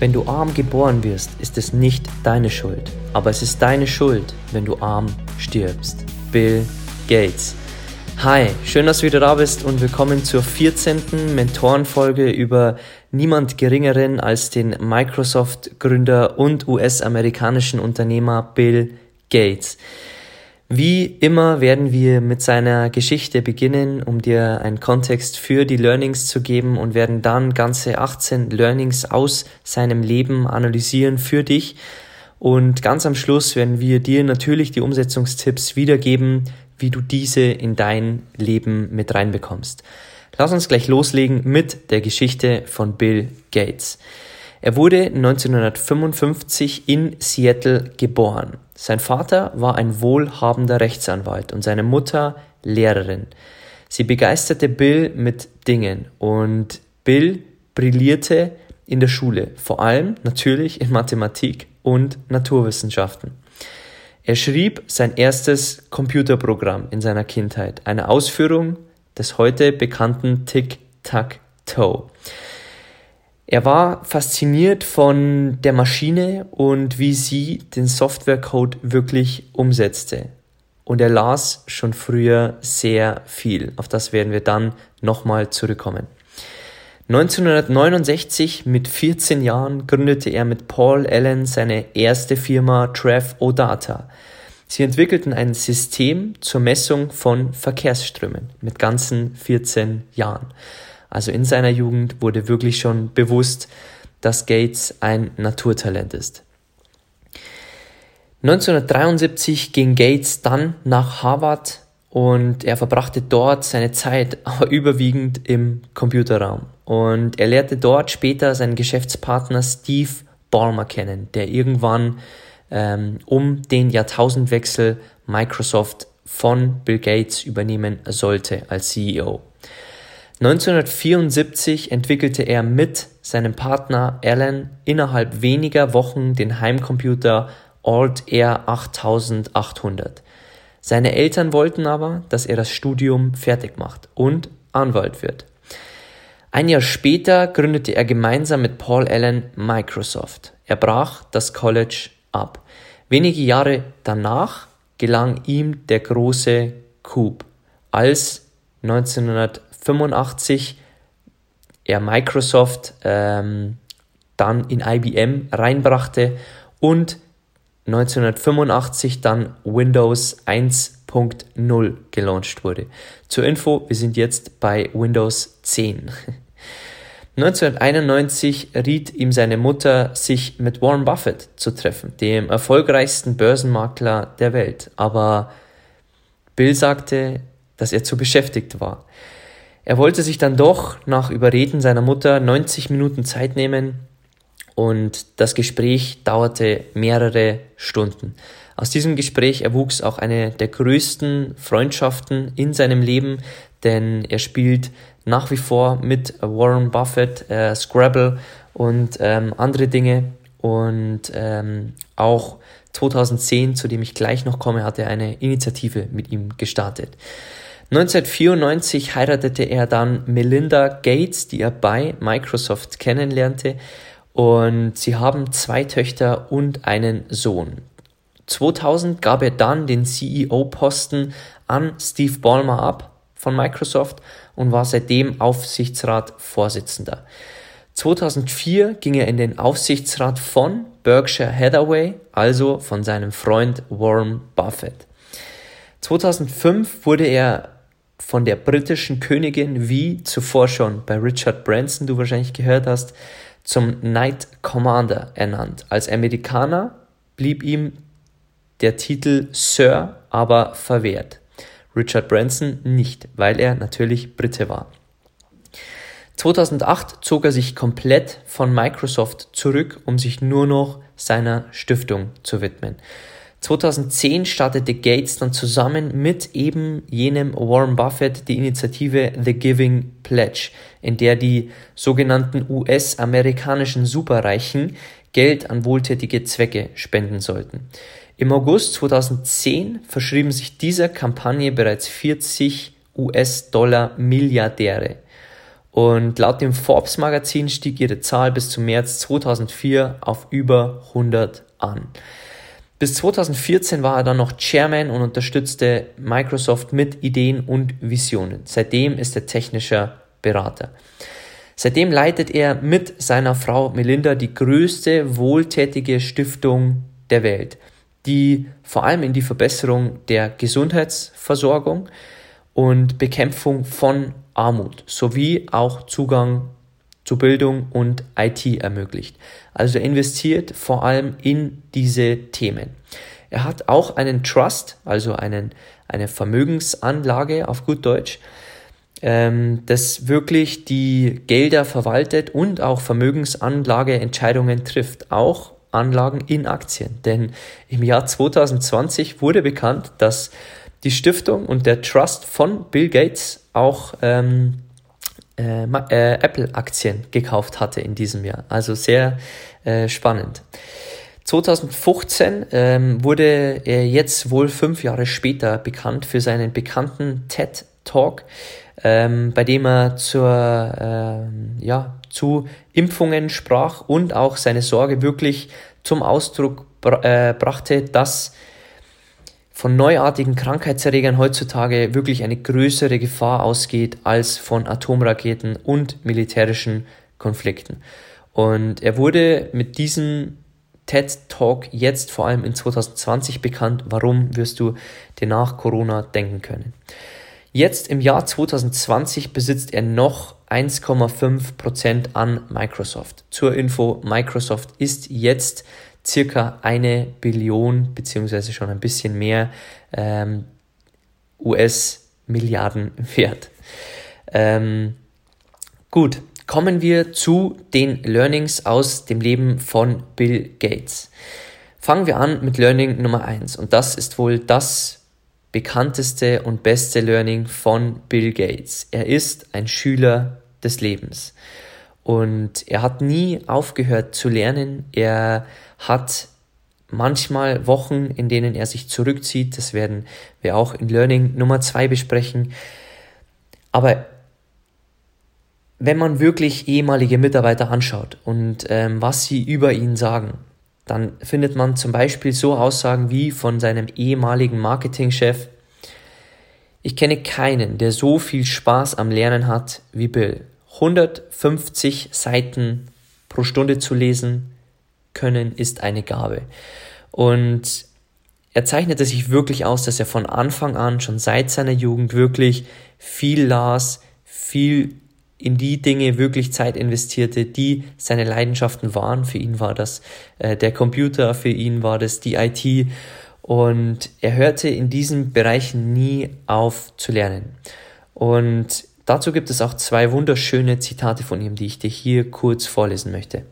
Wenn du arm geboren wirst, ist es nicht deine Schuld, aber es ist deine Schuld, wenn du arm stirbst. Bill Gates. Hi, schön, dass du wieder da bist und willkommen zur 14. Mentorenfolge über niemand geringeren als den Microsoft-Gründer und US-amerikanischen Unternehmer Bill Gates. Wie immer werden wir mit seiner Geschichte beginnen, um dir einen Kontext für die Learnings zu geben und werden dann ganze 18 Learnings aus seinem Leben analysieren für dich. Und ganz am Schluss werden wir dir natürlich die Umsetzungstipps wiedergeben, wie du diese in dein Leben mit reinbekommst. Lass uns gleich loslegen mit der Geschichte von Bill Gates. Er wurde 1955 in Seattle geboren. Sein Vater war ein wohlhabender Rechtsanwalt und seine Mutter Lehrerin. Sie begeisterte Bill mit Dingen und Bill brillierte in der Schule, vor allem natürlich in Mathematik und Naturwissenschaften. Er schrieb sein erstes Computerprogramm in seiner Kindheit, eine Ausführung des heute bekannten Tic-Tac-Toe. Er war fasziniert von der Maschine und wie sie den Softwarecode wirklich umsetzte. Und er las schon früher sehr viel. Auf das werden wir dann nochmal zurückkommen. 1969 mit 14 Jahren gründete er mit Paul Allen seine erste Firma Trev Odata. Sie entwickelten ein System zur Messung von Verkehrsströmen mit ganzen 14 Jahren. Also in seiner Jugend wurde wirklich schon bewusst, dass Gates ein Naturtalent ist. 1973 ging Gates dann nach Harvard und er verbrachte dort seine Zeit, aber überwiegend im Computerraum. Und er lehrte dort später seinen Geschäftspartner Steve Ballmer kennen, der irgendwann ähm, um den Jahrtausendwechsel Microsoft von Bill Gates übernehmen sollte als CEO. 1974 entwickelte er mit seinem Partner Alan innerhalb weniger Wochen den Heimcomputer Altair 8800. Seine Eltern wollten aber, dass er das Studium fertig macht und Anwalt wird. Ein Jahr später gründete er gemeinsam mit Paul Allen Microsoft. Er brach das College ab. Wenige Jahre danach gelang ihm der große Coup, als 1900 85 er Microsoft ähm, dann in IBM reinbrachte und 1985 dann Windows 1.0 gelauncht wurde. Zur Info, wir sind jetzt bei Windows 10. 1991 riet ihm seine Mutter, sich mit Warren Buffett zu treffen, dem erfolgreichsten Börsenmakler der Welt. Aber Bill sagte, dass er zu beschäftigt war. Er wollte sich dann doch nach Überreden seiner Mutter 90 Minuten Zeit nehmen und das Gespräch dauerte mehrere Stunden. Aus diesem Gespräch erwuchs auch eine der größten Freundschaften in seinem Leben, denn er spielt nach wie vor mit Warren Buffett, äh, Scrabble und ähm, andere Dinge. Und ähm, auch 2010, zu dem ich gleich noch komme, hat er eine Initiative mit ihm gestartet. 1994 heiratete er dann Melinda Gates, die er bei Microsoft kennenlernte, und sie haben zwei Töchter und einen Sohn. 2000 gab er dann den CEO-Posten an Steve Ballmer ab von Microsoft und war seitdem Aufsichtsratsvorsitzender. 2004 ging er in den Aufsichtsrat von Berkshire Hathaway, also von seinem Freund Warren Buffett. 2005 wurde er von der britischen Königin, wie zuvor schon bei Richard Branson du wahrscheinlich gehört hast, zum Knight Commander ernannt. Als Amerikaner blieb ihm der Titel Sir aber verwehrt. Richard Branson nicht, weil er natürlich Brite war. 2008 zog er sich komplett von Microsoft zurück, um sich nur noch seiner Stiftung zu widmen. 2010 startete Gates dann zusammen mit eben jenem Warren Buffett die Initiative The Giving Pledge, in der die sogenannten US-amerikanischen Superreichen Geld an wohltätige Zwecke spenden sollten. Im August 2010 verschrieben sich dieser Kampagne bereits 40 US-Dollar Milliardäre. Und laut dem Forbes Magazin stieg ihre Zahl bis zum März 2004 auf über 100 an. Bis 2014 war er dann noch Chairman und unterstützte Microsoft mit Ideen und Visionen. Seitdem ist er technischer Berater. Seitdem leitet er mit seiner Frau Melinda die größte wohltätige Stiftung der Welt, die vor allem in die Verbesserung der Gesundheitsversorgung und Bekämpfung von Armut sowie auch Zugang zu Bildung und IT ermöglicht. Also er investiert vor allem in diese Themen. Er hat auch einen Trust, also einen, eine Vermögensanlage auf gut Deutsch, ähm, das wirklich die Gelder verwaltet und auch Vermögensanlageentscheidungen trifft, auch Anlagen in Aktien. Denn im Jahr 2020 wurde bekannt, dass die Stiftung und der Trust von Bill Gates auch ähm, äh, äh, Apple-Aktien gekauft hatte in diesem Jahr. Also sehr äh, spannend. 2015 ähm, wurde er jetzt wohl fünf Jahre später bekannt für seinen bekannten TED Talk, ähm, bei dem er zur, ähm, ja, zu Impfungen sprach und auch seine Sorge wirklich zum Ausdruck br äh, brachte, dass von neuartigen Krankheitserregern heutzutage wirklich eine größere Gefahr ausgeht als von Atomraketen und militärischen Konflikten. Und er wurde mit diesem TED Talk jetzt vor allem in 2020 bekannt. Warum wirst du dir nach Corona denken können? Jetzt im Jahr 2020 besitzt er noch 1,5% an Microsoft. Zur Info, Microsoft ist jetzt circa eine Billion beziehungsweise schon ein bisschen mehr ähm, US-Milliarden wert. Ähm, gut, kommen wir zu den Learnings aus dem Leben von Bill Gates. Fangen wir an mit Learning Nummer eins und das ist wohl das bekannteste und beste Learning von Bill Gates. Er ist ein Schüler des Lebens. Und er hat nie aufgehört zu lernen. Er hat manchmal Wochen, in denen er sich zurückzieht. Das werden wir auch in Learning Nummer zwei besprechen. Aber wenn man wirklich ehemalige Mitarbeiter anschaut und ähm, was sie über ihn sagen, dann findet man zum Beispiel so Aussagen wie von seinem ehemaligen Marketingchef, ich kenne keinen, der so viel Spaß am Lernen hat wie Bill. 150 Seiten pro Stunde zu lesen können, ist eine Gabe. Und er zeichnete sich wirklich aus, dass er von Anfang an, schon seit seiner Jugend, wirklich viel las, viel in die Dinge wirklich Zeit investierte, die seine Leidenschaften waren. Für ihn war das äh, der Computer, für ihn war das die IT und er hörte in diesen Bereichen nie auf zu lernen. Und dazu gibt es auch zwei wunderschöne Zitate von ihm, die ich dir hier kurz vorlesen möchte.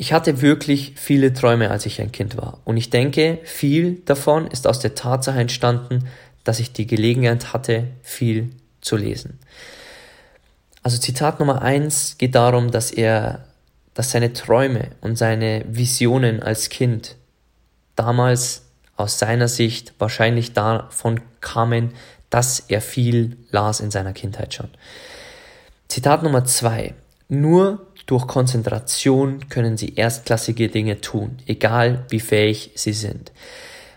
Ich hatte wirklich viele Träume, als ich ein Kind war. Und ich denke, viel davon ist aus der Tatsache entstanden, dass ich die Gelegenheit hatte, viel zu lesen. Also Zitat Nummer eins geht darum, dass er, dass seine Träume und seine Visionen als Kind damals aus seiner Sicht wahrscheinlich davon kamen, dass er viel las in seiner Kindheit schon. Zitat Nummer zwei. Nur durch Konzentration können sie erstklassige Dinge tun, egal wie fähig sie sind.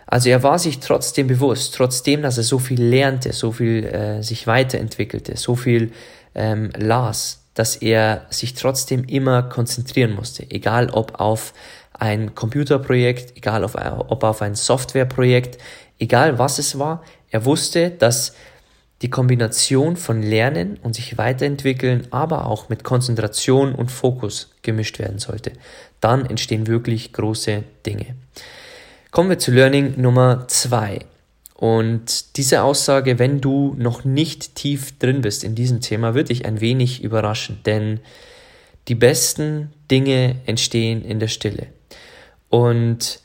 Also er war sich trotzdem bewusst, trotzdem, dass er so viel lernte, so viel äh, sich weiterentwickelte, so viel ähm, las, dass er sich trotzdem immer konzentrieren musste, egal ob auf ein Computerprojekt, egal auf, ob auf ein Softwareprojekt, egal was es war, er wusste, dass die Kombination von Lernen und sich weiterentwickeln, aber auch mit Konzentration und Fokus gemischt werden sollte. Dann entstehen wirklich große Dinge. Kommen wir zu Learning Nummer zwei. Und diese Aussage, wenn du noch nicht tief drin bist in diesem Thema, wird dich ein wenig überraschen, denn die besten Dinge entstehen in der Stille. Und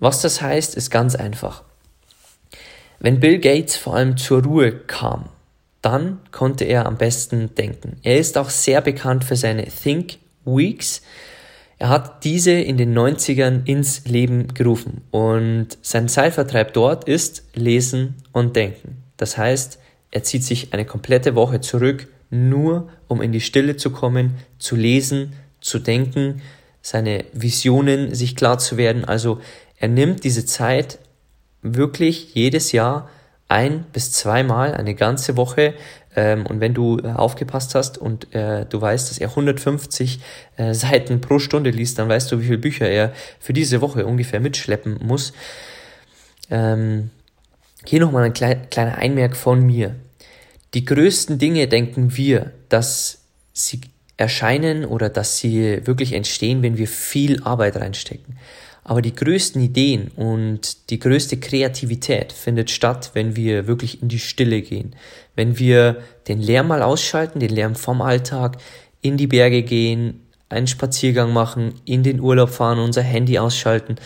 was das heißt, ist ganz einfach. Wenn Bill Gates vor allem zur Ruhe kam, dann konnte er am besten denken. Er ist auch sehr bekannt für seine Think Weeks. Er hat diese in den 90ern ins Leben gerufen und sein Zeitvertreib dort ist Lesen und Denken. Das heißt, er zieht sich eine komplette Woche zurück, nur um in die Stille zu kommen, zu lesen, zu denken, seine Visionen sich klar zu werden. Also er nimmt diese Zeit wirklich jedes Jahr ein bis zweimal eine ganze Woche. Ähm, und wenn du äh, aufgepasst hast und äh, du weißt, dass er 150 äh, Seiten pro Stunde liest, dann weißt du, wie viele Bücher er für diese Woche ungefähr mitschleppen muss. Ähm, hier nochmal ein klei kleiner Einmerk von mir. Die größten Dinge denken wir, dass sie erscheinen oder dass sie wirklich entstehen, wenn wir viel Arbeit reinstecken. Aber die größten Ideen und die größte Kreativität findet statt, wenn wir wirklich in die Stille gehen. Wenn wir den Lärm mal ausschalten, den Lärm vom Alltag, in die Berge gehen, einen Spaziergang machen, in den Urlaub fahren, unser Handy ausschalten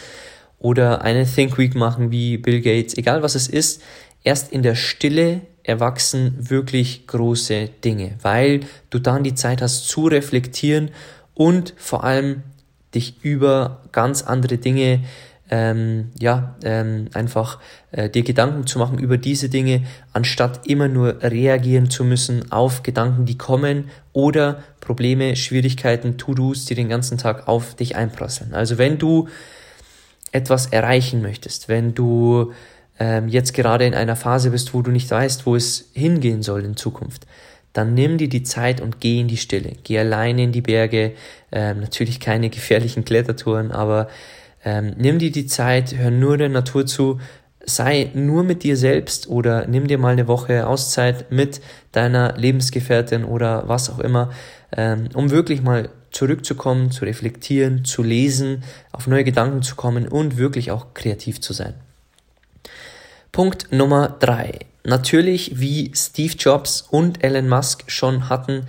oder eine Think Week machen wie Bill Gates, egal was es ist, erst in der Stille erwachsen wirklich große Dinge, weil du dann die Zeit hast zu reflektieren und vor allem dich über ganz andere Dinge ähm, ja, ähm, einfach äh, dir Gedanken zu machen über diese Dinge, anstatt immer nur reagieren zu müssen auf Gedanken, die kommen oder Probleme, Schwierigkeiten, To-Dos, die den ganzen Tag auf dich einprasseln. Also wenn du etwas erreichen möchtest, wenn du ähm, jetzt gerade in einer Phase bist, wo du nicht weißt, wo es hingehen soll in Zukunft, dann nimm dir die Zeit und geh in die Stille. Geh alleine in die Berge, ähm, natürlich keine gefährlichen Klettertouren, aber ähm, nimm dir die Zeit, hör nur der Natur zu, sei nur mit dir selbst oder nimm dir mal eine Woche Auszeit mit deiner Lebensgefährtin oder was auch immer, ähm, um wirklich mal zurückzukommen, zu reflektieren, zu lesen, auf neue Gedanken zu kommen und wirklich auch kreativ zu sein. Punkt Nummer drei. Natürlich, wie Steve Jobs und Elon Musk schon hatten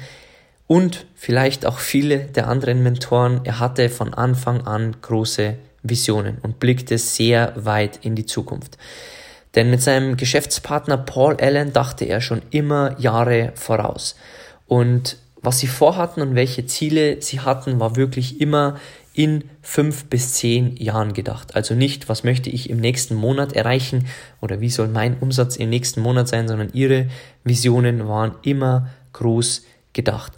und vielleicht auch viele der anderen Mentoren, er hatte von Anfang an große Visionen und blickte sehr weit in die Zukunft. Denn mit seinem Geschäftspartner Paul Allen dachte er schon immer Jahre voraus. Und was sie vorhatten und welche Ziele sie hatten, war wirklich immer in fünf bis zehn Jahren gedacht. Also nicht, was möchte ich im nächsten Monat erreichen oder wie soll mein Umsatz im nächsten Monat sein, sondern ihre Visionen waren immer groß gedacht.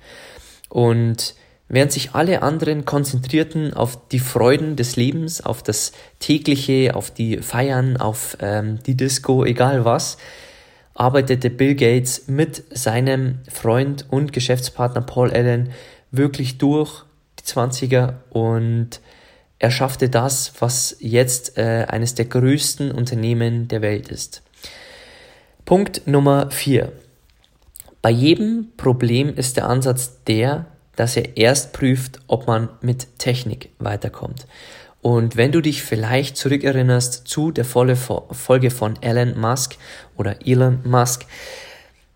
Und während sich alle anderen konzentrierten auf die Freuden des Lebens, auf das tägliche, auf die Feiern, auf ähm, die Disco, egal was, arbeitete Bill Gates mit seinem Freund und Geschäftspartner Paul Allen wirklich durch 20er und er schaffte das, was jetzt äh, eines der größten Unternehmen der Welt ist. Punkt Nummer 4. Bei jedem Problem ist der Ansatz der, dass er erst prüft, ob man mit Technik weiterkommt. Und wenn du dich vielleicht zurückerinnerst zu der Folge von Elon Musk oder Elon Musk,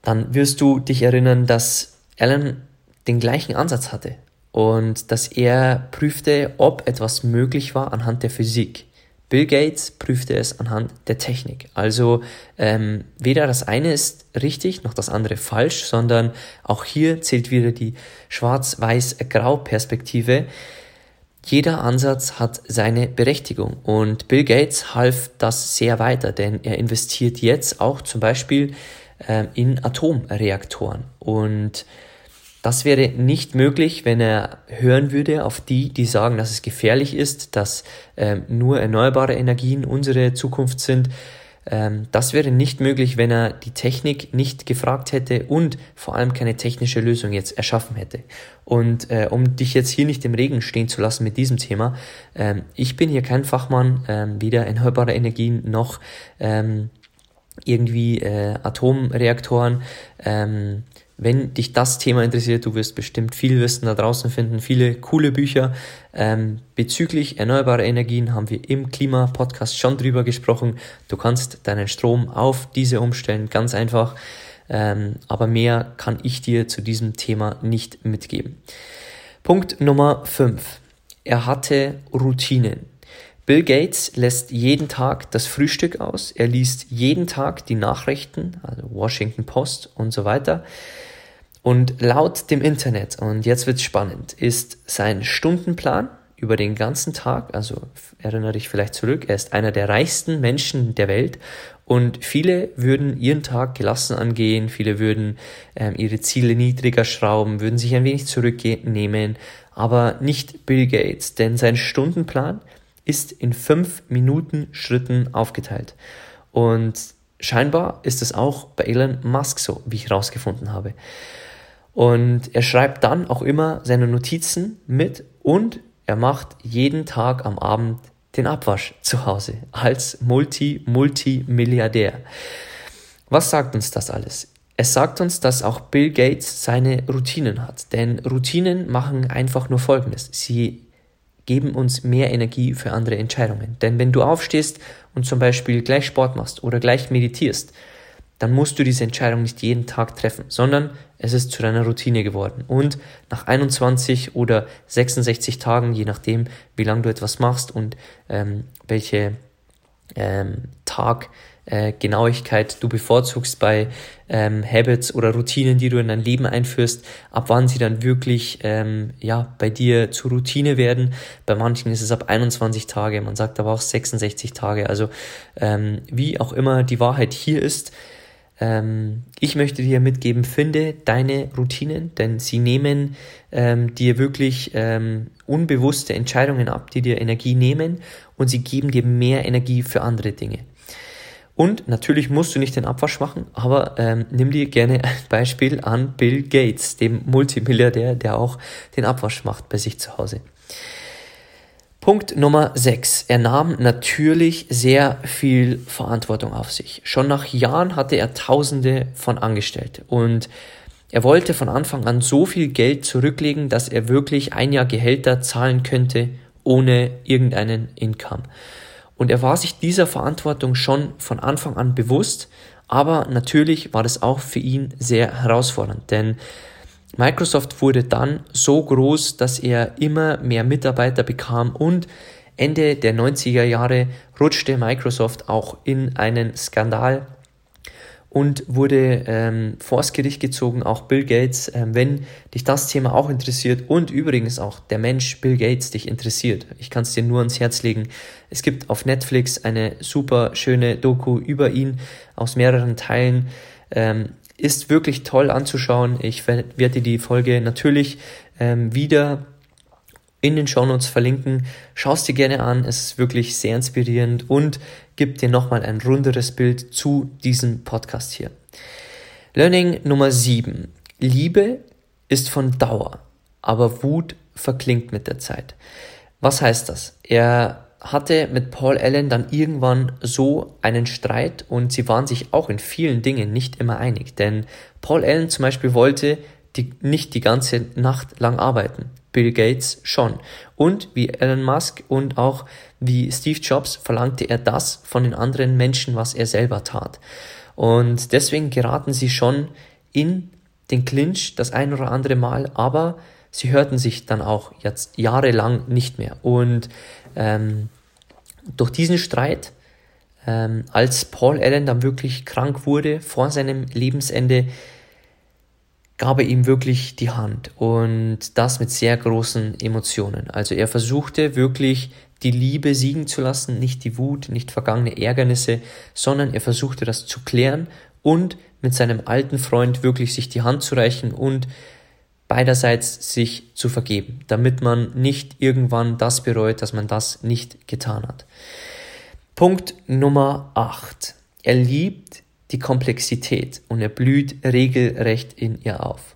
dann wirst du dich erinnern, dass Elon den gleichen Ansatz hatte und dass er prüfte, ob etwas möglich war anhand der Physik. Bill Gates prüfte es anhand der Technik. Also ähm, weder das eine ist richtig noch das andere falsch, sondern auch hier zählt wieder die Schwarz-Weiß-Grau-Perspektive. Jeder Ansatz hat seine Berechtigung und Bill Gates half das sehr weiter, denn er investiert jetzt auch zum Beispiel ähm, in Atomreaktoren und das wäre nicht möglich, wenn er hören würde auf die, die sagen, dass es gefährlich ist, dass ähm, nur erneuerbare Energien unsere Zukunft sind. Ähm, das wäre nicht möglich, wenn er die Technik nicht gefragt hätte und vor allem keine technische Lösung jetzt erschaffen hätte. Und äh, um dich jetzt hier nicht im Regen stehen zu lassen mit diesem Thema, ähm, ich bin hier kein Fachmann, ähm, weder erneuerbare Energien noch ähm, irgendwie äh, Atomreaktoren. Ähm, wenn dich das Thema interessiert, du wirst bestimmt viel Wissen da draußen finden, viele coole Bücher. Ähm, bezüglich erneuerbarer Energien haben wir im Klima-Podcast schon drüber gesprochen. Du kannst deinen Strom auf diese umstellen, ganz einfach. Ähm, aber mehr kann ich dir zu diesem Thema nicht mitgeben. Punkt Nummer 5. Er hatte Routinen. Bill Gates lässt jeden Tag das Frühstück aus, er liest jeden Tag die Nachrichten, also Washington Post und so weiter. Und laut dem Internet, und jetzt wird's spannend, ist sein Stundenplan über den ganzen Tag, also erinnere dich vielleicht zurück, er ist einer der reichsten Menschen der Welt. Und viele würden ihren Tag gelassen angehen, viele würden ähm, ihre Ziele niedriger schrauben, würden sich ein wenig zurücknehmen, aber nicht Bill Gates, denn sein Stundenplan ist in fünf Minuten Schritten aufgeteilt. Und scheinbar ist es auch bei Elon Musk so, wie ich herausgefunden habe. Und er schreibt dann auch immer seine Notizen mit und er macht jeden Tag am Abend den Abwasch zu Hause als Multi-Multimilliardär. Was sagt uns das alles? Es sagt uns, dass auch Bill Gates seine Routinen hat. Denn Routinen machen einfach nur Folgendes. Sie geben uns mehr Energie für andere Entscheidungen. Denn wenn du aufstehst und zum Beispiel gleich Sport machst oder gleich meditierst, dann musst du diese Entscheidung nicht jeden Tag treffen, sondern es ist zu deiner Routine geworden. Und nach 21 oder 66 Tagen, je nachdem, wie lange du etwas machst und ähm, welche ähm, Tag äh, Genauigkeit du bevorzugst bei ähm, Habits oder Routinen, die du in dein Leben einführst, ab wann sie dann wirklich ähm, ja, bei dir zur Routine werden. Bei manchen ist es ab 21 Tage, man sagt aber auch 66 Tage. Also ähm, wie auch immer die Wahrheit hier ist, ähm, ich möchte dir mitgeben, finde deine Routinen, denn sie nehmen ähm, dir wirklich ähm, unbewusste Entscheidungen ab, die dir Energie nehmen und sie geben dir mehr Energie für andere Dinge. Und natürlich musst du nicht den Abwasch machen, aber ähm, nimm dir gerne ein Beispiel an Bill Gates, dem Multimilliardär, der auch den Abwasch macht bei sich zu Hause. Punkt Nummer 6. Er nahm natürlich sehr viel Verantwortung auf sich. Schon nach Jahren hatte er Tausende von Angestellte und er wollte von Anfang an so viel Geld zurücklegen, dass er wirklich ein Jahr Gehälter zahlen könnte ohne irgendeinen Income. Und er war sich dieser Verantwortung schon von Anfang an bewusst, aber natürlich war das auch für ihn sehr herausfordernd, denn Microsoft wurde dann so groß, dass er immer mehr Mitarbeiter bekam und Ende der 90er Jahre rutschte Microsoft auch in einen Skandal und wurde ähm, vors Gericht gezogen, auch Bill Gates. Ähm, wenn dich das Thema auch interessiert und übrigens auch der Mensch Bill Gates dich interessiert, ich kann es dir nur ans Herz legen. Es gibt auf Netflix eine super schöne Doku über ihn aus mehreren Teilen. Ähm, ist wirklich toll anzuschauen. Ich werde die Folge natürlich ähm, wieder in den Shownotes verlinken. Schau es dir gerne an, es ist wirklich sehr inspirierend und gibt dir nochmal ein runderes Bild zu diesem Podcast hier. Learning Nummer 7. Liebe ist von Dauer, aber Wut verklingt mit der Zeit. Was heißt das? Er hatte mit Paul Allen dann irgendwann so einen Streit und sie waren sich auch in vielen Dingen nicht immer einig. Denn Paul Allen zum Beispiel wollte die, nicht die ganze Nacht lang arbeiten. Bill Gates schon. Und wie Elon Musk und auch wie Steve Jobs verlangte er das von den anderen Menschen, was er selber tat. Und deswegen geraten sie schon in den Clinch das ein oder andere Mal, aber sie hörten sich dann auch jetzt jahrelang nicht mehr. Und ähm, durch diesen Streit, ähm, als Paul Allen dann wirklich krank wurde vor seinem Lebensende, gab er ihm wirklich die Hand und das mit sehr großen Emotionen. Also er versuchte wirklich die Liebe siegen zu lassen, nicht die Wut, nicht vergangene Ärgernisse, sondern er versuchte das zu klären und mit seinem alten Freund wirklich sich die Hand zu reichen und beiderseits sich zu vergeben, damit man nicht irgendwann das bereut, dass man das nicht getan hat. Punkt Nummer 8. Er liebt die Komplexität und er blüht regelrecht in ihr auf.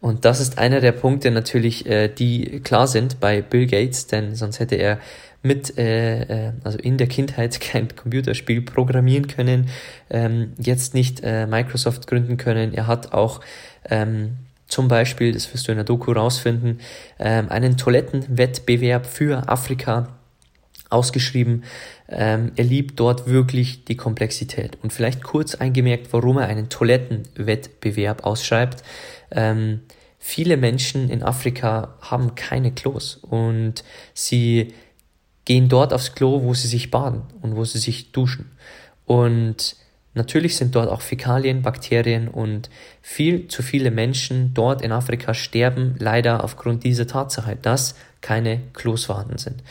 Und das ist einer der Punkte natürlich, äh, die klar sind bei Bill Gates, denn sonst hätte er mit, äh, äh, also in der Kindheit kein Computerspiel programmieren können, ähm, jetzt nicht äh, Microsoft gründen können. Er hat auch ähm, zum Beispiel, das wirst du in der Doku rausfinden, ähm, einen Toilettenwettbewerb für Afrika ausgeschrieben. Ähm, er liebt dort wirklich die Komplexität. Und vielleicht kurz eingemerkt, warum er einen Toilettenwettbewerb ausschreibt. Ähm, viele Menschen in Afrika haben keine Klos und sie gehen dort aufs Klo, wo sie sich baden und wo sie sich duschen. Und natürlich sind dort auch Fäkalien, Bakterien und viel zu viele Menschen dort in Afrika sterben leider aufgrund dieser Tatsache, dass keine Klos vorhanden sind.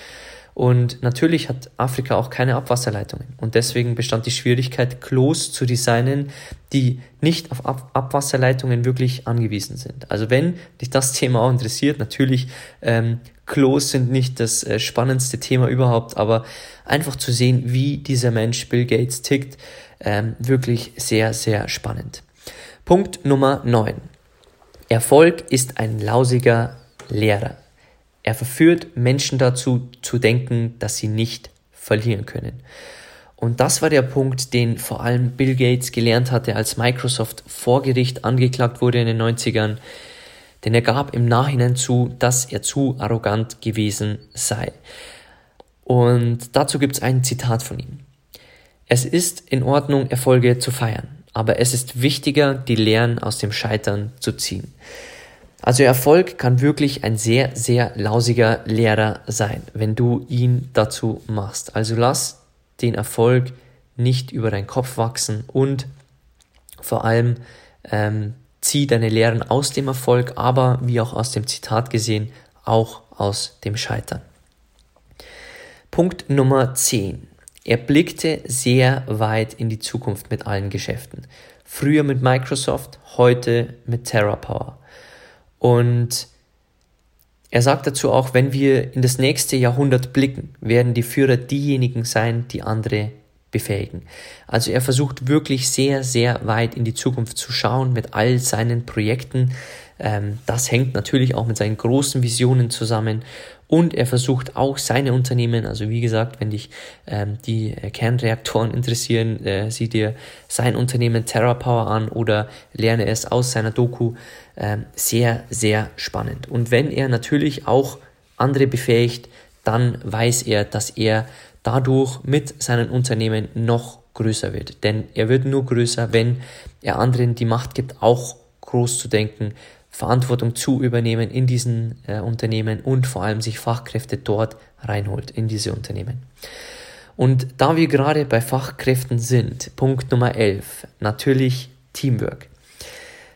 Und natürlich hat Afrika auch keine Abwasserleitungen. Und deswegen bestand die Schwierigkeit, Klos zu designen, die nicht auf Ab Abwasserleitungen wirklich angewiesen sind. Also wenn dich das Thema auch interessiert, natürlich, ähm, Klos sind nicht das äh, spannendste Thema überhaupt, aber einfach zu sehen, wie dieser Mensch Bill Gates tickt, ähm, wirklich sehr, sehr spannend. Punkt Nummer 9. Erfolg ist ein lausiger Lehrer. Er verführt Menschen dazu zu denken, dass sie nicht verlieren können. Und das war der Punkt, den vor allem Bill Gates gelernt hatte, als Microsoft vor Gericht angeklagt wurde in den 90ern. Denn er gab im Nachhinein zu, dass er zu arrogant gewesen sei. Und dazu gibt es ein Zitat von ihm. Es ist in Ordnung, Erfolge zu feiern, aber es ist wichtiger, die Lehren aus dem Scheitern zu ziehen. Also Erfolg kann wirklich ein sehr, sehr lausiger Lehrer sein, wenn du ihn dazu machst. Also lass den Erfolg nicht über deinen Kopf wachsen und vor allem ähm, zieh deine Lehren aus dem Erfolg, aber wie auch aus dem Zitat gesehen, auch aus dem Scheitern. Punkt Nummer 10. Er blickte sehr weit in die Zukunft mit allen Geschäften. Früher mit Microsoft, heute mit TerraPower. Und er sagt dazu auch, wenn wir in das nächste Jahrhundert blicken, werden die Führer diejenigen sein, die andere befähigen. Also er versucht wirklich sehr, sehr weit in die Zukunft zu schauen mit all seinen Projekten. Ähm, das hängt natürlich auch mit seinen großen Visionen zusammen und er versucht auch seine Unternehmen, also wie gesagt, wenn dich ähm, die äh, Kernreaktoren interessieren, äh, sieh dir sein Unternehmen TerraPower an oder lerne es aus seiner Doku. Ähm, sehr, sehr spannend. Und wenn er natürlich auch andere befähigt, dann weiß er, dass er dadurch mit seinen Unternehmen noch größer wird. Denn er wird nur größer, wenn er anderen die Macht gibt, auch groß zu denken, Verantwortung zu übernehmen in diesen äh, Unternehmen und vor allem sich Fachkräfte dort reinholt in diese Unternehmen. Und da wir gerade bei Fachkräften sind, Punkt Nummer 11, natürlich Teamwork.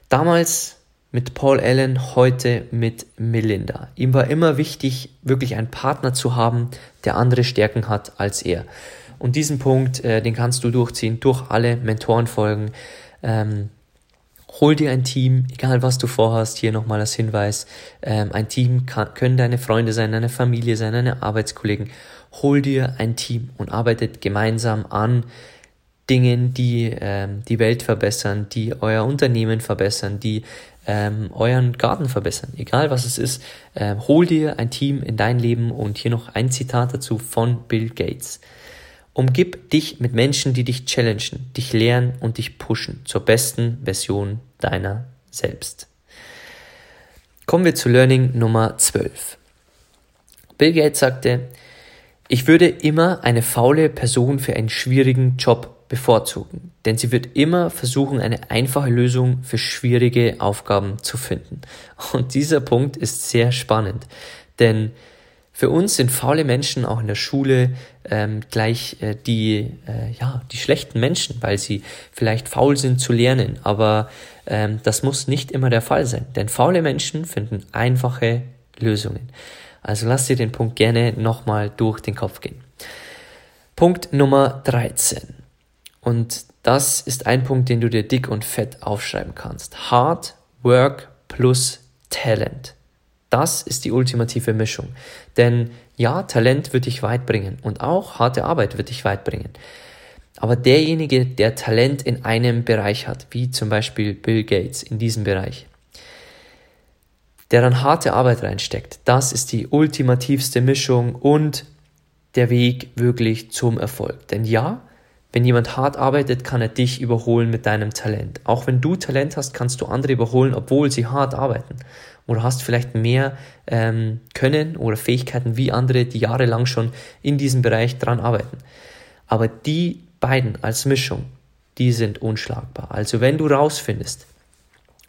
Damals mit Paul Allen, heute mit Melinda. Ihm war immer wichtig, wirklich einen Partner zu haben, der andere Stärken hat als er. Und diesen Punkt, äh, den kannst du durchziehen durch alle Mentorenfolgen. Ähm, hol dir ein Team, egal was du vorhast, hier nochmal als Hinweis, ähm, ein Team kann, können deine Freunde sein, deine Familie sein, deine Arbeitskollegen. Hol dir ein Team und arbeitet gemeinsam an Dingen, die ähm, die Welt verbessern, die euer Unternehmen verbessern, die ähm, euren Garten verbessern. Egal was es ist, äh, hol dir ein Team in dein Leben und hier noch ein Zitat dazu von Bill Gates. Umgib dich mit Menschen, die dich challengen, dich lehren und dich pushen zur besten Version deiner selbst. Kommen wir zu Learning Nummer 12. Bill Gates sagte, ich würde immer eine faule Person für einen schwierigen Job bevorzugen, denn sie wird immer versuchen, eine einfache Lösung für schwierige Aufgaben zu finden. Und dieser Punkt ist sehr spannend, denn für uns sind faule Menschen auch in der Schule ähm, gleich äh, die, äh, ja, die schlechten Menschen, weil sie vielleicht faul sind zu lernen. Aber ähm, das muss nicht immer der Fall sein, denn faule Menschen finden einfache Lösungen. Also lass dir den Punkt gerne nochmal durch den Kopf gehen. Punkt Nummer 13. Und das ist ein Punkt, den du dir dick und fett aufschreiben kannst. Hard Work plus Talent. Das ist die ultimative Mischung. Denn ja, Talent wird dich weit bringen und auch harte Arbeit wird dich weit bringen. Aber derjenige, der Talent in einem Bereich hat, wie zum Beispiel Bill Gates in diesem Bereich, der dann harte Arbeit reinsteckt, das ist die ultimativste Mischung und der Weg wirklich zum Erfolg. Denn ja, wenn jemand hart arbeitet, kann er dich überholen mit deinem Talent. Auch wenn du Talent hast, kannst du andere überholen, obwohl sie hart arbeiten. Oder hast vielleicht mehr ähm, Können oder Fähigkeiten wie andere, die jahrelang schon in diesem Bereich dran arbeiten. Aber die beiden als Mischung, die sind unschlagbar. Also wenn du rausfindest,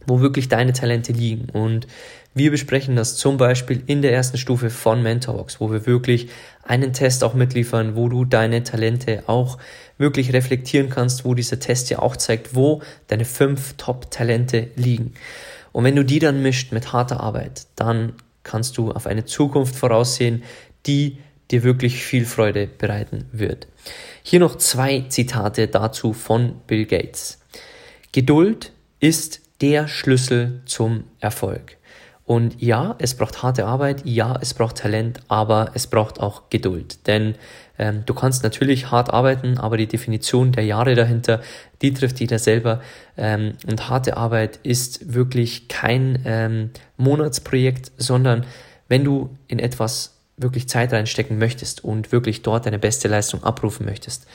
wo wirklich deine Talente liegen und wir besprechen das zum Beispiel in der ersten Stufe von Mentorbox, wo wir wirklich einen Test auch mitliefern, wo du deine Talente auch wirklich reflektieren kannst, wo dieser Test dir auch zeigt, wo deine fünf Top-Talente liegen. Und wenn du die dann mischt mit harter Arbeit, dann kannst du auf eine Zukunft voraussehen, die dir wirklich viel Freude bereiten wird. Hier noch zwei Zitate dazu von Bill Gates. Geduld ist der Schlüssel zum Erfolg. Und ja, es braucht harte Arbeit, ja, es braucht Talent, aber es braucht auch Geduld. Denn ähm, du kannst natürlich hart arbeiten, aber die Definition der Jahre dahinter, die trifft jeder selber. Ähm, und harte Arbeit ist wirklich kein ähm, Monatsprojekt, sondern wenn du in etwas wirklich Zeit reinstecken möchtest und wirklich dort deine beste Leistung abrufen möchtest,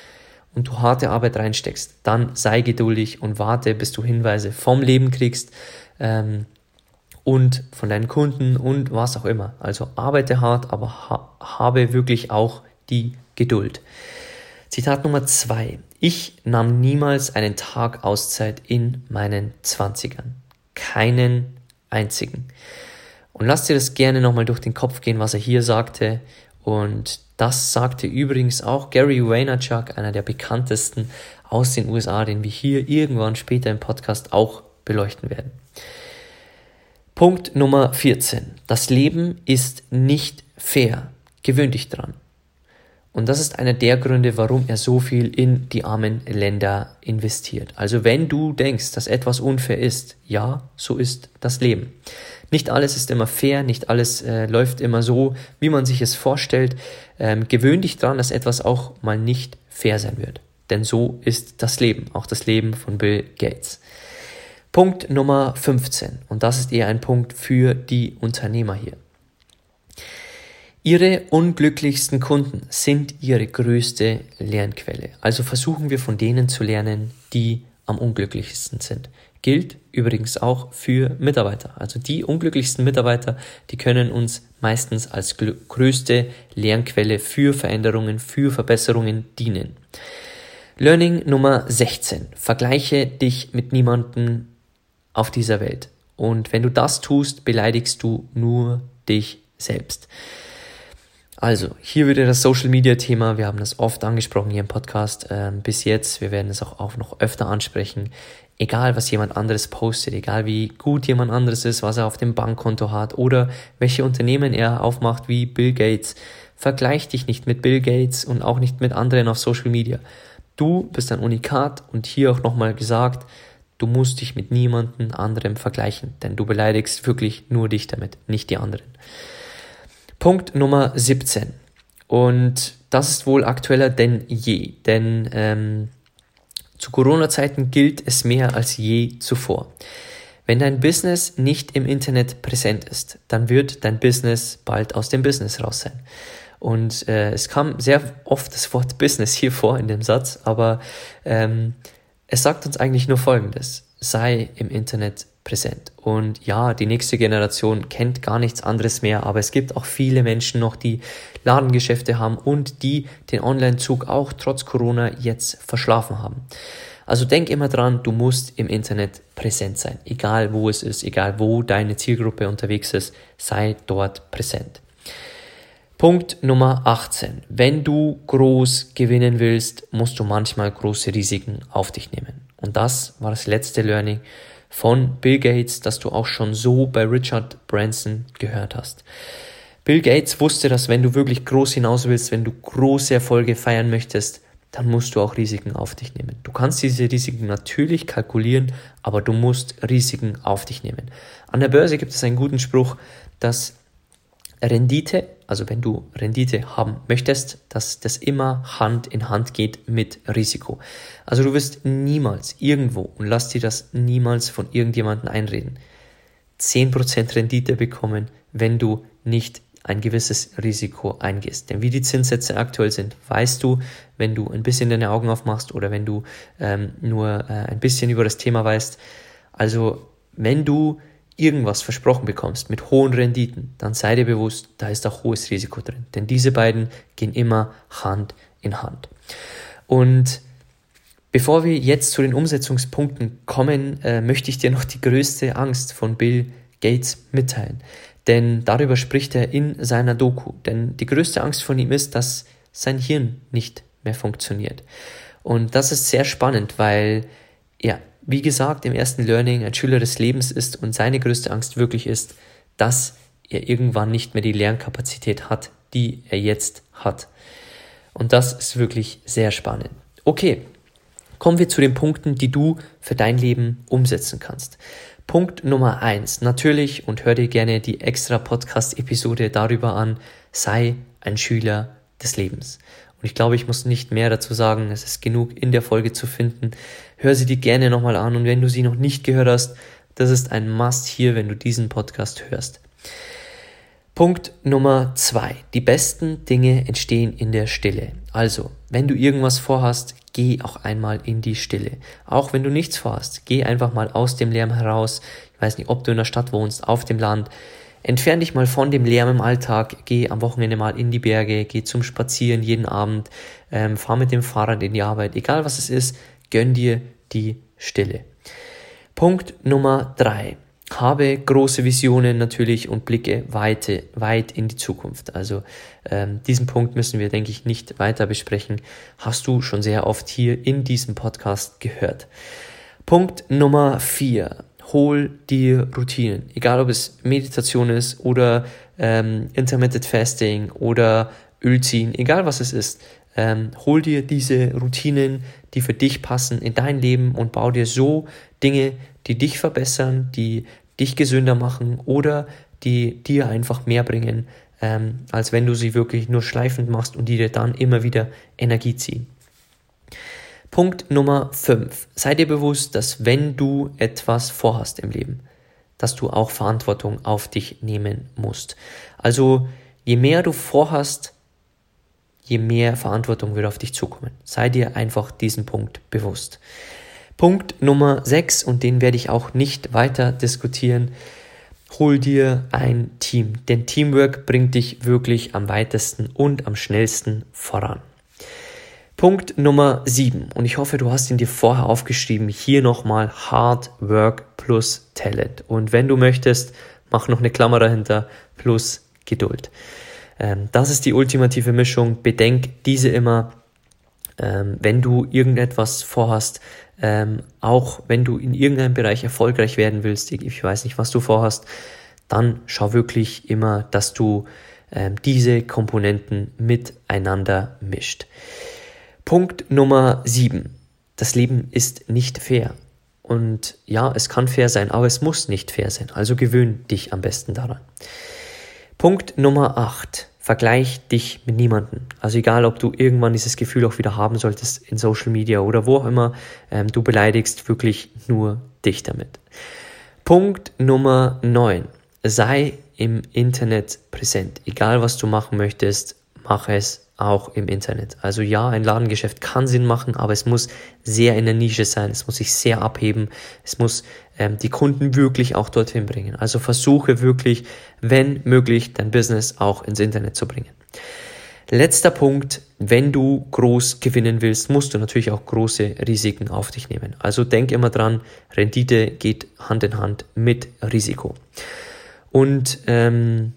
und du harte Arbeit reinsteckst, dann sei geduldig und warte, bis du Hinweise vom Leben kriegst, ähm, und von deinen Kunden und was auch immer. Also arbeite hart, aber ha habe wirklich auch die Geduld. Zitat Nummer zwei. Ich nahm niemals einen Tag Auszeit in meinen Zwanzigern. Keinen einzigen. Und lass dir das gerne nochmal durch den Kopf gehen, was er hier sagte. Und das sagte übrigens auch Gary Vaynerchuk, einer der bekanntesten aus den USA, den wir hier irgendwann später im Podcast auch beleuchten werden. Punkt Nummer 14. Das Leben ist nicht fair. Gewöhn dich dran. Und das ist einer der Gründe, warum er so viel in die armen Länder investiert. Also wenn du denkst, dass etwas unfair ist, ja, so ist das Leben. Nicht alles ist immer fair, nicht alles äh, läuft immer so, wie man sich es vorstellt. Ähm, gewöhn dich dran, dass etwas auch mal nicht fair sein wird. Denn so ist das Leben, auch das Leben von Bill Gates. Punkt Nummer 15. Und das ist eher ein Punkt für die Unternehmer hier. Ihre unglücklichsten Kunden sind ihre größte Lernquelle. Also versuchen wir von denen zu lernen, die am unglücklichsten sind. Gilt übrigens auch für Mitarbeiter. Also die unglücklichsten Mitarbeiter, die können uns meistens als größte Lernquelle für Veränderungen, für Verbesserungen dienen. Learning Nummer 16. Vergleiche dich mit niemandem auf dieser Welt. Und wenn du das tust, beleidigst du nur dich selbst. Also, hier wieder das Social Media Thema. Wir haben das oft angesprochen hier im Podcast äh, bis jetzt. Wir werden es auch, auch noch öfter ansprechen. Egal, was jemand anderes postet, egal wie gut jemand anderes ist, was er auf dem Bankkonto hat oder welche Unternehmen er aufmacht, wie Bill Gates. Vergleich dich nicht mit Bill Gates und auch nicht mit anderen auf Social Media. Du bist ein Unikat und hier auch nochmal gesagt, Du musst dich mit niemandem anderem vergleichen, denn du beleidigst wirklich nur dich damit, nicht die anderen. Punkt Nummer 17. Und das ist wohl aktueller denn je, denn ähm, zu Corona-Zeiten gilt es mehr als je zuvor. Wenn dein Business nicht im Internet präsent ist, dann wird dein Business bald aus dem Business raus sein. Und äh, es kam sehr oft das Wort Business hier vor in dem Satz, aber ähm, es sagt uns eigentlich nur Folgendes. Sei im Internet präsent. Und ja, die nächste Generation kennt gar nichts anderes mehr, aber es gibt auch viele Menschen noch, die Ladengeschäfte haben und die den Online-Zug auch trotz Corona jetzt verschlafen haben. Also denk immer dran, du musst im Internet präsent sein. Egal wo es ist, egal wo deine Zielgruppe unterwegs ist, sei dort präsent. Punkt Nummer 18. Wenn du groß gewinnen willst, musst du manchmal große Risiken auf dich nehmen. Und das war das letzte Learning von Bill Gates, das du auch schon so bei Richard Branson gehört hast. Bill Gates wusste, dass wenn du wirklich groß hinaus willst, wenn du große Erfolge feiern möchtest, dann musst du auch Risiken auf dich nehmen. Du kannst diese Risiken natürlich kalkulieren, aber du musst Risiken auf dich nehmen. An der Börse gibt es einen guten Spruch, dass Rendite, also wenn du Rendite haben möchtest, dass das immer Hand in Hand geht mit Risiko. Also du wirst niemals irgendwo, und lass dir das niemals von irgendjemandem einreden, 10% Rendite bekommen, wenn du nicht ein gewisses Risiko eingehst. Denn wie die Zinssätze aktuell sind, weißt du, wenn du ein bisschen deine Augen aufmachst oder wenn du ähm, nur äh, ein bisschen über das Thema weißt. Also wenn du irgendwas versprochen bekommst mit hohen Renditen, dann sei dir bewusst, da ist auch hohes Risiko drin. Denn diese beiden gehen immer Hand in Hand. Und bevor wir jetzt zu den Umsetzungspunkten kommen, äh, möchte ich dir noch die größte Angst von Bill Gates mitteilen. Denn darüber spricht er in seiner Doku. Denn die größte Angst von ihm ist, dass sein Hirn nicht mehr funktioniert. Und das ist sehr spannend, weil ja, wie gesagt, im ersten Learning ein Schüler des Lebens ist und seine größte Angst wirklich ist, dass er irgendwann nicht mehr die Lernkapazität hat, die er jetzt hat. Und das ist wirklich sehr spannend. Okay, kommen wir zu den Punkten, die du für dein Leben umsetzen kannst. Punkt Nummer eins, natürlich, und hör dir gerne die extra Podcast-Episode darüber an, sei ein Schüler des Lebens. Und ich glaube, ich muss nicht mehr dazu sagen, es ist genug in der Folge zu finden. Hör sie dir gerne nochmal an und wenn du sie noch nicht gehört hast, das ist ein Must hier, wenn du diesen Podcast hörst. Punkt Nummer zwei. Die besten Dinge entstehen in der Stille. Also, wenn du irgendwas vorhast, geh auch einmal in die Stille. Auch wenn du nichts vorhast, geh einfach mal aus dem Lärm heraus. Ich weiß nicht, ob du in der Stadt wohnst, auf dem Land. Entfern dich mal von dem Lärm im Alltag, geh am Wochenende mal in die Berge, geh zum Spazieren jeden Abend, ähm, fahr mit dem Fahrrad in die Arbeit, egal was es ist, gönn dir die Stille. Punkt Nummer drei. Habe große Visionen natürlich und blicke weite, weit in die Zukunft. Also ähm, diesen Punkt müssen wir, denke ich, nicht weiter besprechen. Hast du schon sehr oft hier in diesem Podcast gehört. Punkt Nummer vier hol dir Routinen. Egal ob es Meditation ist oder ähm, Intermittent Fasting oder Ölziehen, egal was es ist. Ähm, hol dir diese Routinen, die für dich passen in dein Leben und bau dir so Dinge, die dich verbessern, die dich gesünder machen oder die dir einfach mehr bringen, ähm, als wenn du sie wirklich nur schleifend machst und die dir dann immer wieder Energie ziehen. Punkt Nummer 5. Sei dir bewusst, dass wenn du etwas vorhast im Leben, dass du auch Verantwortung auf dich nehmen musst. Also je mehr du vorhast, je mehr Verantwortung wird auf dich zukommen. Sei dir einfach diesen Punkt bewusst. Punkt Nummer 6, und den werde ich auch nicht weiter diskutieren, hol dir ein Team. Denn Teamwork bringt dich wirklich am weitesten und am schnellsten voran. Punkt Nummer 7. Und ich hoffe, du hast ihn dir vorher aufgeschrieben. Hier nochmal Hard Work plus Talent. Und wenn du möchtest, mach noch eine Klammer dahinter plus Geduld. Ähm, das ist die ultimative Mischung. Bedenk diese immer, ähm, wenn du irgendetwas vorhast, ähm, auch wenn du in irgendeinem Bereich erfolgreich werden willst, ich weiß nicht, was du vorhast, dann schau wirklich immer, dass du ähm, diese Komponenten miteinander mischt. Punkt Nummer 7. Das Leben ist nicht fair. Und ja, es kann fair sein, aber es muss nicht fair sein. Also gewöhn dich am besten daran. Punkt Nummer 8. Vergleich dich mit niemandem. Also egal, ob du irgendwann dieses Gefühl auch wieder haben solltest in Social Media oder wo auch immer, ähm, du beleidigst wirklich nur dich damit. Punkt Nummer 9. Sei im Internet präsent. Egal, was du machen möchtest, mach es auch im Internet. Also ja, ein Ladengeschäft kann Sinn machen, aber es muss sehr in der Nische sein, es muss sich sehr abheben, es muss ähm, die Kunden wirklich auch dorthin bringen. Also versuche wirklich, wenn möglich, dein Business auch ins Internet zu bringen. Letzter Punkt, wenn du groß gewinnen willst, musst du natürlich auch große Risiken auf dich nehmen. Also denk immer dran, Rendite geht Hand in Hand mit Risiko. Und ähm,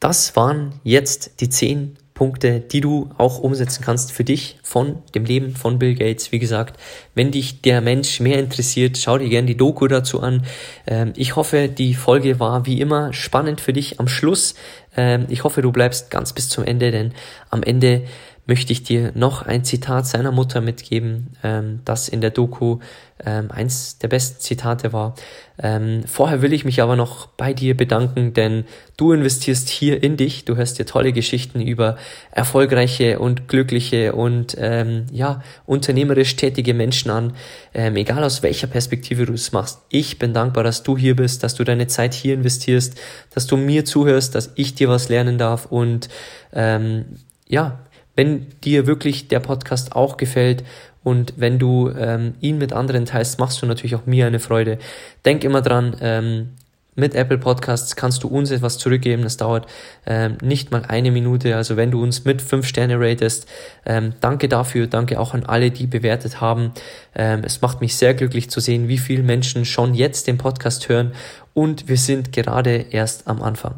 das waren jetzt die zehn Punkte, die du auch umsetzen kannst für dich von dem Leben von Bill Gates. Wie gesagt, wenn dich der Mensch mehr interessiert, schau dir gerne die Doku dazu an. Ähm, ich hoffe, die Folge war wie immer spannend für dich am Schluss. Ähm, ich hoffe, du bleibst ganz bis zum Ende, denn am Ende möchte ich dir noch ein Zitat seiner Mutter mitgeben, ähm, das in der Doku ähm, eins der besten Zitate war. Ähm, vorher will ich mich aber noch bei dir bedanken, denn du investierst hier in dich. Du hörst dir tolle Geschichten über erfolgreiche und glückliche und ähm, ja unternehmerisch tätige Menschen an, ähm, egal aus welcher Perspektive du es machst. Ich bin dankbar, dass du hier bist, dass du deine Zeit hier investierst, dass du mir zuhörst, dass ich dir was lernen darf und ähm, ja, wenn dir wirklich der Podcast auch gefällt und wenn du ähm, ihn mit anderen teilst, machst du natürlich auch mir eine Freude. Denk immer dran, ähm, mit Apple Podcasts kannst du uns etwas zurückgeben. Das dauert ähm, nicht mal eine Minute. Also wenn du uns mit fünf Sterne ratest, ähm, danke dafür. Danke auch an alle, die bewertet haben. Ähm, es macht mich sehr glücklich zu sehen, wie viele Menschen schon jetzt den Podcast hören. Und wir sind gerade erst am Anfang.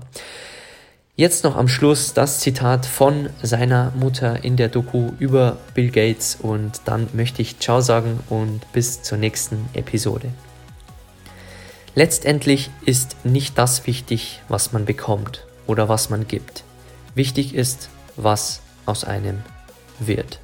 Jetzt noch am Schluss das Zitat von seiner Mutter in der Doku über Bill Gates und dann möchte ich Ciao sagen und bis zur nächsten Episode. Letztendlich ist nicht das wichtig, was man bekommt oder was man gibt. Wichtig ist, was aus einem wird.